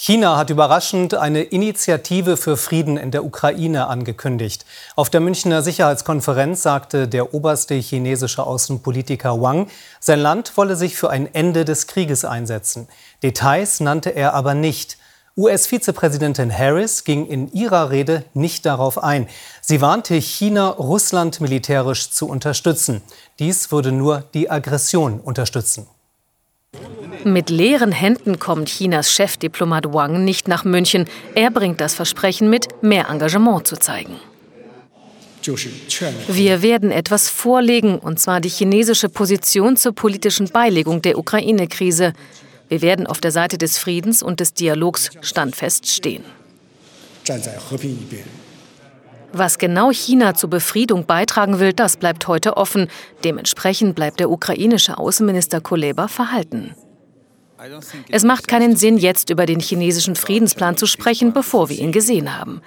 China hat überraschend eine Initiative für Frieden in der Ukraine angekündigt. Auf der Münchner Sicherheitskonferenz sagte der oberste chinesische Außenpolitiker Wang, sein Land wolle sich für ein Ende des Krieges einsetzen. Details nannte er aber nicht. US-Vizepräsidentin Harris ging in ihrer Rede nicht darauf ein. Sie warnte China, Russland militärisch zu unterstützen. Dies würde nur die Aggression unterstützen. Mit leeren Händen kommt Chinas Chefdiplomat Wang nicht nach München. Er bringt das Versprechen mit, mehr Engagement zu zeigen. Wir werden etwas vorlegen, und zwar die chinesische Position zur politischen Beilegung der Ukraine-Krise. Wir werden auf der Seite des Friedens und des Dialogs standfest stehen. Was genau China zur Befriedung beitragen will, das bleibt heute offen. Dementsprechend bleibt der ukrainische Außenminister Kuleba verhalten. Es macht keinen Sinn, jetzt über den chinesischen Friedensplan zu sprechen, bevor wir ihn gesehen haben.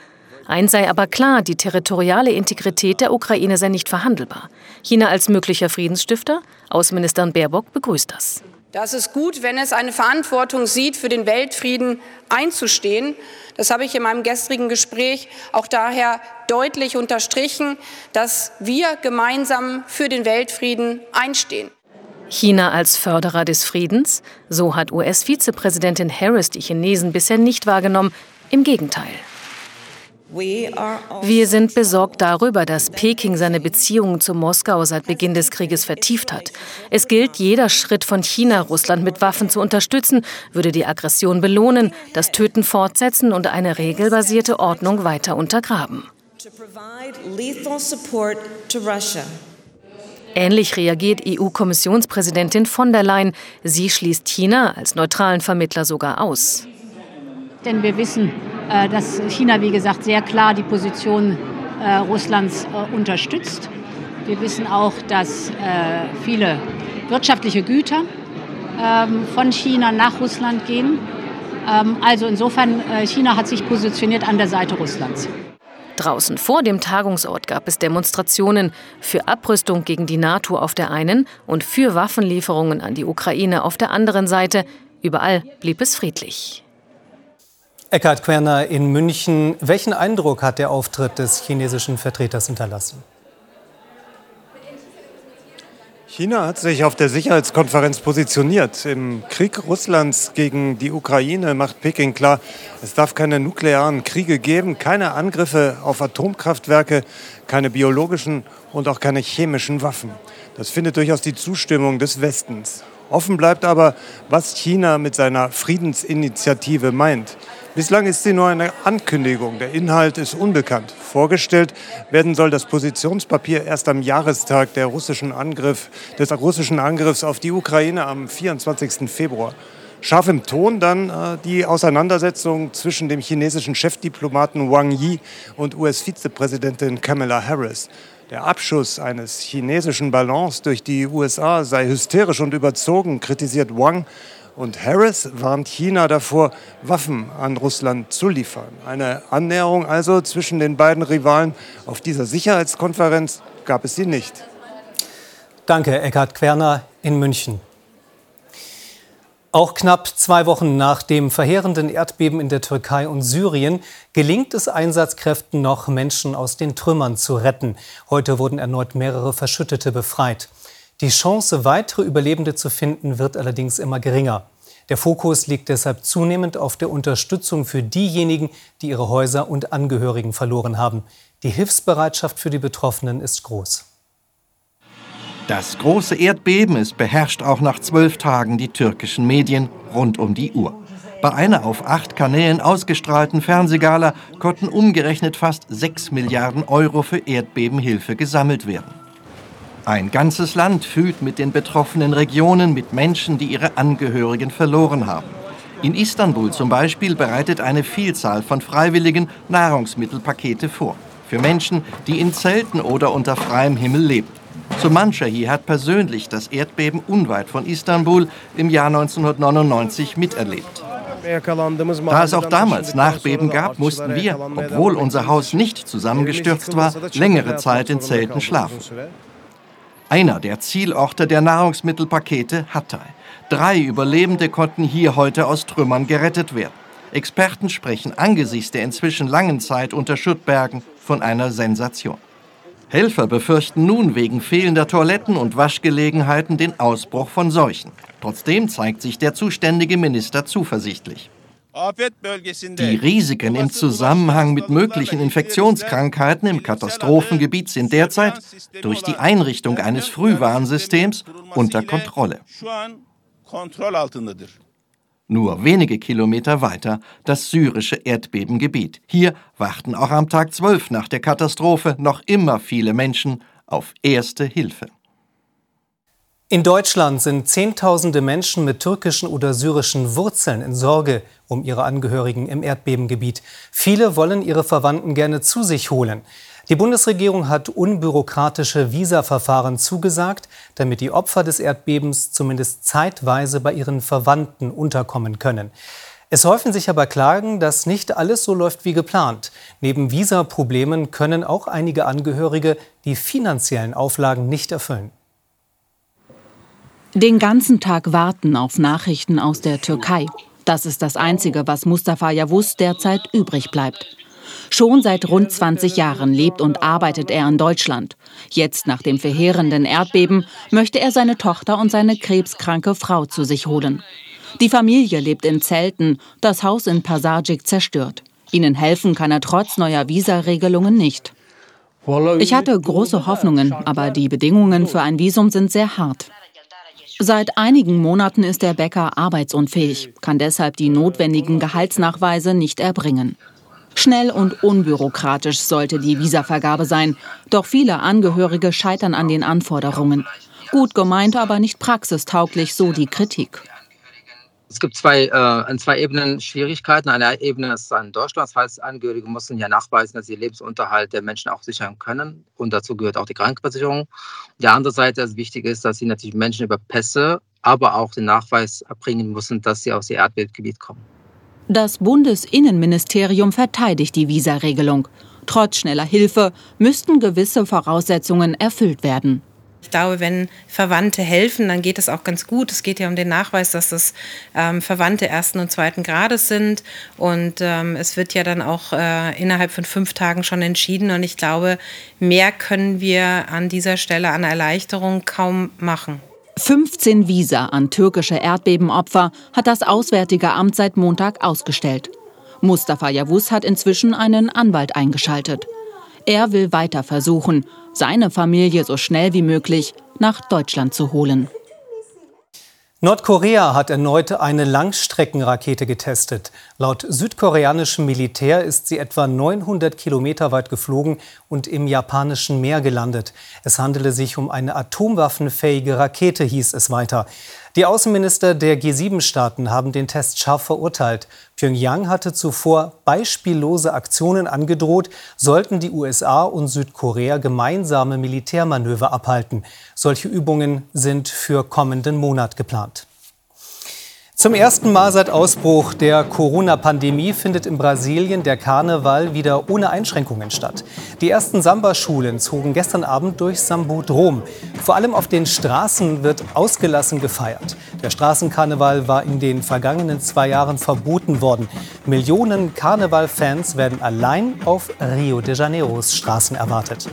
Eins sei aber klar, die territoriale Integrität der Ukraine sei nicht verhandelbar. China als möglicher Friedensstifter, Außenministerin Baerbock begrüßt das. Das ist gut, wenn es eine Verantwortung sieht, für den Weltfrieden einzustehen. Das habe ich in meinem gestrigen Gespräch auch daher deutlich unterstrichen, dass wir gemeinsam für den Weltfrieden einstehen. China als Förderer des Friedens? So hat US-Vizepräsidentin Harris die Chinesen bisher nicht wahrgenommen. Im Gegenteil. Wir sind besorgt darüber, dass Peking seine Beziehungen zu Moskau seit Beginn des Krieges vertieft hat. Es gilt, jeder Schritt von China, Russland mit Waffen zu unterstützen, würde die Aggression belohnen, das Töten fortsetzen und eine regelbasierte Ordnung weiter untergraben. Ähnlich reagiert EU-Kommissionspräsidentin von der Leyen. Sie schließt China als neutralen Vermittler sogar aus. Denn wir wissen, äh, dass China, wie gesagt, sehr klar die Position äh, Russlands äh, unterstützt. Wir wissen auch, dass viele wirtschaftliche Güter ähm, von China nach Russland gehen. Ähm, also insofern, China hat sich positioniert an der Seite Russlands. Draußen vor dem Tagungsort gab es Demonstrationen für Abrüstung gegen die NATO auf der einen und für Waffenlieferungen an die Ukraine auf der anderen Seite. Überall blieb es friedlich. Eckhard Querner in München. Welchen Eindruck hat der Auftritt des chinesischen Vertreters hinterlassen? China hat sich auf der Sicherheitskonferenz positioniert. Im Krieg Russlands gegen die Ukraine macht Peking klar, es darf keine nuklearen Kriege geben, keine Angriffe auf Atomkraftwerke, keine biologischen und auch keine chemischen Waffen. Das findet durchaus die Zustimmung des Westens. Offen bleibt aber, was China mit seiner Friedensinitiative meint. Bislang ist sie nur eine Ankündigung. Der Inhalt ist unbekannt. Vorgestellt werden soll das Positionspapier erst am Jahrestag der russischen Angriff, des russischen Angriffs auf die Ukraine am 24. Februar. Scharf im Ton dann äh, die Auseinandersetzung zwischen dem chinesischen Chefdiplomaten Wang Yi und US-Vizepräsidentin Kamala Harris. Der Abschuss eines chinesischen Ballons durch die USA sei hysterisch und überzogen, kritisiert Wang. Und Harris warnt China davor, Waffen an Russland zu liefern. Eine Annäherung also zwischen den beiden Rivalen auf dieser Sicherheitskonferenz gab es sie nicht. Danke, Eckhard Querner in München. Auch knapp zwei Wochen nach dem verheerenden Erdbeben in der Türkei und Syrien gelingt es Einsatzkräften noch, Menschen aus den Trümmern zu retten. Heute wurden erneut mehrere Verschüttete befreit. Die Chance, weitere Überlebende zu finden, wird allerdings immer geringer. Der Fokus liegt deshalb zunehmend auf der Unterstützung für diejenigen, die ihre Häuser und Angehörigen verloren haben. Die Hilfsbereitschaft für die Betroffenen ist groß. Das große Erdbeben ist beherrscht auch nach zwölf Tagen die türkischen Medien rund um die Uhr. Bei einer auf acht Kanälen ausgestrahlten Fernsehgala konnten umgerechnet fast sechs Milliarden Euro für Erdbebenhilfe gesammelt werden. Ein ganzes Land fühlt mit den betroffenen Regionen, mit Menschen, die ihre Angehörigen verloren haben. In Istanbul zum Beispiel bereitet eine Vielzahl von Freiwilligen Nahrungsmittelpakete vor. Für Menschen, die in Zelten oder unter freiem Himmel leben. Hier hat persönlich das Erdbeben unweit von Istanbul im Jahr 1999 miterlebt. Da es auch damals Nachbeben gab, mussten wir, obwohl unser Haus nicht zusammengestürzt war, längere Zeit in Zelten schlafen. Einer der Zielorte der Nahrungsmittelpakete, Hatay. Drei Überlebende konnten hier heute aus Trümmern gerettet werden. Experten sprechen angesichts der inzwischen langen Zeit unter Schuttbergen von einer Sensation. Helfer befürchten nun wegen fehlender Toiletten und Waschgelegenheiten den Ausbruch von Seuchen. Trotzdem zeigt sich der zuständige Minister zuversichtlich. Die Risiken im Zusammenhang mit möglichen Infektionskrankheiten im Katastrophengebiet sind derzeit durch die Einrichtung eines Frühwarnsystems unter Kontrolle. Nur wenige Kilometer weiter das syrische Erdbebengebiet. Hier warten auch am Tag 12 nach der Katastrophe noch immer viele Menschen auf erste Hilfe. In Deutschland sind Zehntausende Menschen mit türkischen oder syrischen Wurzeln in Sorge um ihre Angehörigen im Erdbebengebiet. Viele wollen ihre Verwandten gerne zu sich holen. Die Bundesregierung hat unbürokratische Visaverfahren zugesagt, damit die Opfer des Erdbebens zumindest zeitweise bei ihren Verwandten unterkommen können. Es häufen sich aber Klagen, dass nicht alles so läuft wie geplant. Neben Visaproblemen können auch einige Angehörige die finanziellen Auflagen nicht erfüllen. Den ganzen Tag warten auf Nachrichten aus der Türkei. Das ist das Einzige, was Mustafa Yavuz derzeit übrig bleibt. Schon seit rund 20 Jahren lebt und arbeitet er in Deutschland. Jetzt, nach dem verheerenden Erdbeben, möchte er seine Tochter und seine krebskranke Frau zu sich holen. Die Familie lebt in Zelten, das Haus in Pasajik zerstört. Ihnen helfen kann er trotz neuer Visaregelungen nicht. Ich hatte große Hoffnungen, aber die Bedingungen für ein Visum sind sehr hart. Seit einigen Monaten ist der Bäcker arbeitsunfähig, kann deshalb die notwendigen Gehaltsnachweise nicht erbringen. Schnell und unbürokratisch sollte die Visavergabe sein. Doch viele Angehörige scheitern an den Anforderungen. Gut gemeint, aber nicht praxistauglich, so die Kritik. Es gibt zwei, äh, an zwei Ebenen Schwierigkeiten. Eine Ebene ist an Deutschland. Das heißt, Angehörige müssen ja nachweisen, dass sie Lebensunterhalt der Menschen auch sichern können. Und dazu gehört auch die Krankenversicherung. Die andere Seite, das Wichtige ist, dass sie natürlich Menschen über Pässe, aber auch den Nachweis erbringen müssen, dass sie aus dem Erdbebengebiet kommen. Das Bundesinnenministerium verteidigt die Visaregelung. Trotz schneller Hilfe müssten gewisse Voraussetzungen erfüllt werden. Ich glaube, wenn Verwandte helfen, dann geht es auch ganz gut. Es geht ja um den Nachweis, dass es ähm, Verwandte ersten und zweiten Grades sind. Und ähm, es wird ja dann auch äh, innerhalb von fünf Tagen schon entschieden. Und ich glaube, mehr können wir an dieser Stelle an Erleichterung kaum machen. 15 Visa an türkische Erdbebenopfer hat das Auswärtige Amt seit Montag ausgestellt. Mustafa Yavuz hat inzwischen einen Anwalt eingeschaltet. Er will weiter versuchen, seine Familie so schnell wie möglich nach Deutschland zu holen. Nordkorea hat erneut eine Langstreckenrakete getestet. Laut südkoreanischem Militär ist sie etwa 900 Kilometer weit geflogen und im japanischen Meer gelandet. Es handele sich um eine atomwaffenfähige Rakete, hieß es weiter. Die Außenminister der G7-Staaten haben den Test scharf verurteilt. Pyongyang hatte zuvor beispiellose Aktionen angedroht, sollten die USA und Südkorea gemeinsame Militärmanöver abhalten. Solche Übungen sind für kommenden Monat geplant. Zum ersten Mal seit Ausbruch der Corona-Pandemie findet in Brasilien der Karneval wieder ohne Einschränkungen statt. Die ersten Samba-Schulen zogen gestern Abend durch Sambodrom. Vor allem auf den Straßen wird ausgelassen gefeiert. Der Straßenkarneval war in den vergangenen zwei Jahren verboten worden. Millionen Karneval-Fans werden allein auf Rio de Janeiros Straßen erwartet.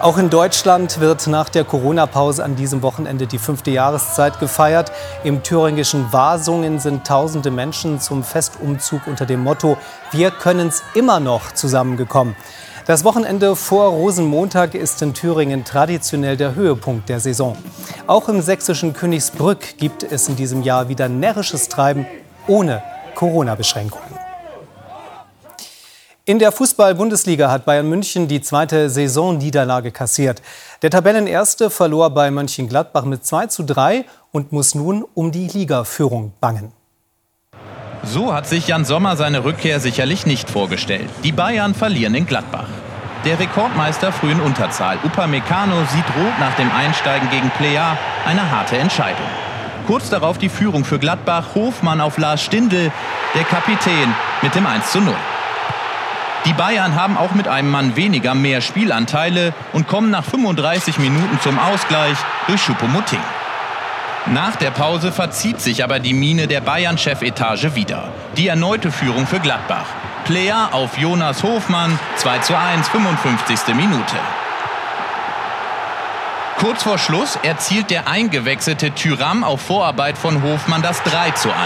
Auch in Deutschland wird nach der Corona-Pause an diesem Wochenende die fünfte Jahreszeit gefeiert. Im thüringischen Wasungen sind tausende Menschen zum Festumzug unter dem Motto Wir können's immer noch zusammengekommen. Das Wochenende vor Rosenmontag ist in Thüringen traditionell der Höhepunkt der Saison. Auch im sächsischen Königsbrück gibt es in diesem Jahr wieder närrisches Treiben ohne Corona-Beschränkungen. In der Fußball-Bundesliga hat Bayern München die zweite Saisonniederlage kassiert. Der Tabellenerste verlor bei Mönchengladbach mit 2 zu 3 und muss nun um die Ligaführung bangen. So hat sich Jan Sommer seine Rückkehr sicherlich nicht vorgestellt. Die Bayern verlieren in Gladbach. Der Rekordmeister früh in Unterzahl. Upamecano sieht rot nach dem Einsteigen gegen Plea. Eine harte Entscheidung. Kurz darauf die Führung für Gladbach. Hofmann auf Lars Stindl, der Kapitän mit dem 1 zu 0. Die Bayern haben auch mit einem Mann weniger mehr Spielanteile und kommen nach 35 Minuten zum Ausgleich durch Choupo-Moting. Nach der Pause verzieht sich aber die Mine der Bayern-Chefetage wieder. Die erneute Führung für Gladbach. Player auf Jonas Hofmann, 2 zu 1, 55. Minute. Kurz vor Schluss erzielt der eingewechselte Tyram auf Vorarbeit von Hofmann das 3 zu 1.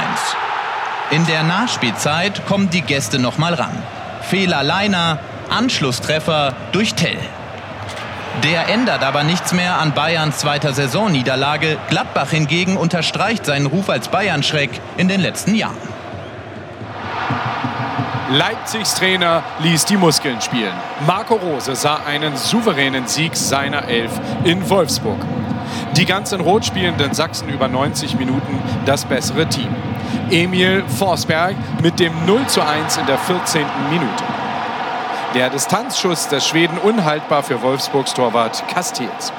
In der Nachspielzeit kommen die Gäste nochmal ran. Fehler Leiner, Anschlusstreffer durch Tell. Der ändert aber nichts mehr an Bayerns zweiter Saisonniederlage. Gladbach hingegen unterstreicht seinen Ruf als Bayern-Schreck in den letzten Jahren. Leipzigs Trainer ließ die Muskeln spielen. Marco Rose sah einen souveränen Sieg seiner Elf in Wolfsburg. Die ganz in Rot spielenden Sachsen über 90 Minuten das bessere Team. Emil Forsberg mit dem 0 zu 1 in der 14. Minute. Der Distanzschuss des Schweden unhaltbar für Wolfsburgs Torwart Castells.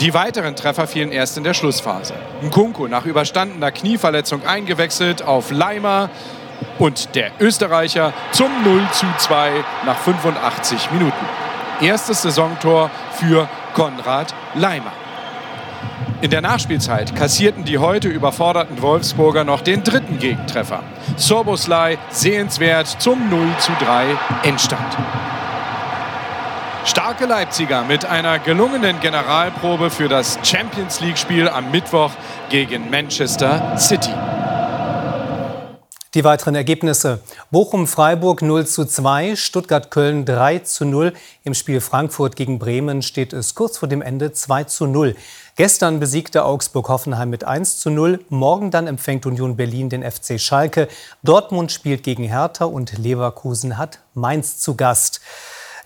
Die weiteren Treffer fielen erst in der Schlussphase. Nkunku nach überstandener Knieverletzung eingewechselt auf Leimer und der Österreicher zum 0 zu 2 nach 85 Minuten. Erstes Saisontor für Konrad Leimer. In der Nachspielzeit kassierten die heute überforderten Wolfsburger noch den dritten Gegentreffer. Soboslai sehenswert zum 0 zu 3 Endstand. Starke Leipziger mit einer gelungenen Generalprobe für das Champions League-Spiel am Mittwoch gegen Manchester City. Die weiteren Ergebnisse. Bochum-Freiburg 0 zu 2, Stuttgart-Köln 3 zu 0. Im Spiel Frankfurt gegen Bremen steht es kurz vor dem Ende 2 zu 0. Gestern besiegte Augsburg-Hoffenheim mit 1 zu 0. Morgen dann empfängt Union Berlin den FC Schalke. Dortmund spielt gegen Hertha und Leverkusen hat Mainz zu Gast.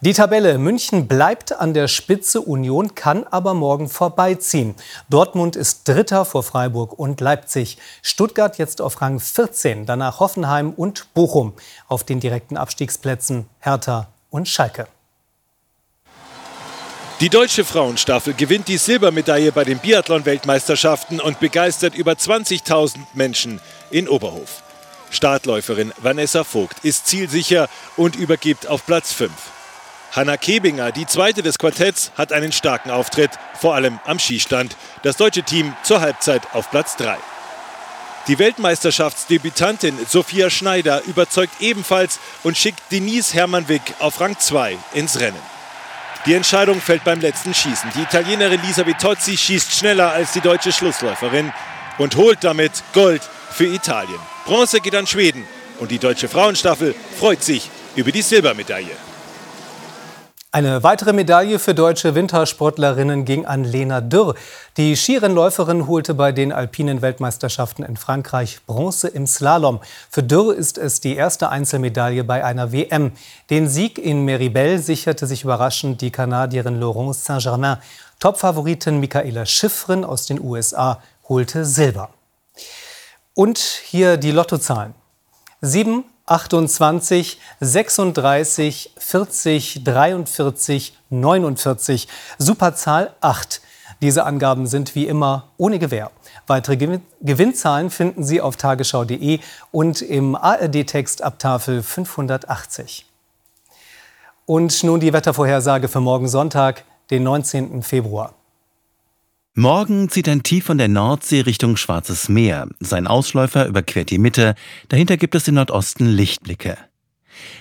Die Tabelle. München bleibt an der Spitze, Union kann aber morgen vorbeiziehen. Dortmund ist Dritter vor Freiburg und Leipzig. Stuttgart jetzt auf Rang 14, danach Hoffenheim und Bochum. Auf den direkten Abstiegsplätzen Hertha und Schalke. Die deutsche Frauenstaffel gewinnt die Silbermedaille bei den Biathlon-Weltmeisterschaften und begeistert über 20.000 Menschen in Oberhof. Startläuferin Vanessa Vogt ist zielsicher und übergibt auf Platz 5. Hanna Kebinger, die zweite des Quartetts, hat einen starken Auftritt, vor allem am Skistand. Das deutsche Team zur Halbzeit auf Platz 3. Die Weltmeisterschaftsdebütantin Sophia Schneider überzeugt ebenfalls und schickt Denise Hermann-Wick auf Rang 2 ins Rennen. Die Entscheidung fällt beim letzten Schießen. Die Italienerin Lisa Vitozzi schießt schneller als die deutsche Schlussläuferin und holt damit Gold für Italien. Bronze geht an Schweden und die deutsche Frauenstaffel freut sich über die Silbermedaille. Eine weitere Medaille für deutsche Wintersportlerinnen ging an Lena Dürr. Die Skirennläuferin holte bei den alpinen Weltmeisterschaften in Frankreich Bronze im Slalom. Für Dürr ist es die erste Einzelmedaille bei einer WM. Den Sieg in Meribel sicherte sich überraschend die Kanadierin Laurence Saint-Germain. Topfavoritin Michaela Schiffrin aus den USA holte Silber. Und hier die Lottozahlen. 7, 28, 36, 40, 43, 49. Superzahl 8. Diese Angaben sind wie immer ohne Gewähr. Weitere Gewinnzahlen finden Sie auf tagesschau.de und im ARD-Text ab Tafel 580. Und nun die Wettervorhersage für morgen Sonntag, den 19. Februar. Morgen zieht ein Tief von der Nordsee Richtung Schwarzes Meer. Sein Ausläufer überquert die Mitte. Dahinter gibt es im Nordosten Lichtblicke.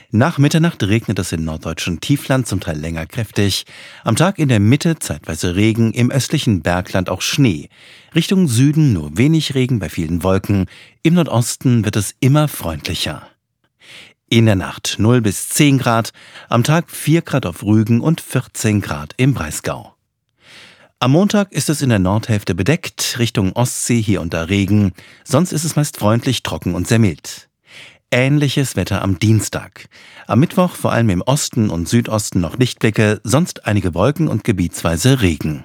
Nach Mitternacht regnet es im norddeutschen Tiefland zum Teil länger kräftig. Am Tag in der Mitte zeitweise Regen, im östlichen Bergland auch Schnee. Richtung Süden nur wenig Regen bei vielen Wolken. Im Nordosten wird es immer freundlicher. In der Nacht 0 bis 10 Grad, am Tag 4 Grad auf Rügen und 14 Grad im Breisgau. Am Montag ist es in der Nordhälfte bedeckt, Richtung Ostsee hier und da Regen, sonst ist es meist freundlich, trocken und sehr mild. Ähnliches Wetter am Dienstag. Am Mittwoch vor allem im Osten und Südosten noch Lichtblicke, sonst einige Wolken und gebietsweise Regen.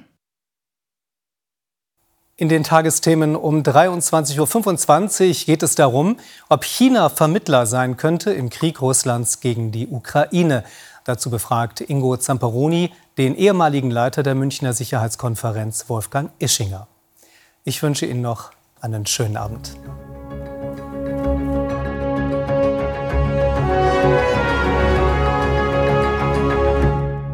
In den Tagesthemen um 23.25 Uhr geht es darum, ob China Vermittler sein könnte im Krieg Russlands gegen die Ukraine. Dazu befragt Ingo Zamperoni den ehemaligen Leiter der Münchner Sicherheitskonferenz Wolfgang Ischinger. Ich wünsche Ihnen noch einen schönen Abend.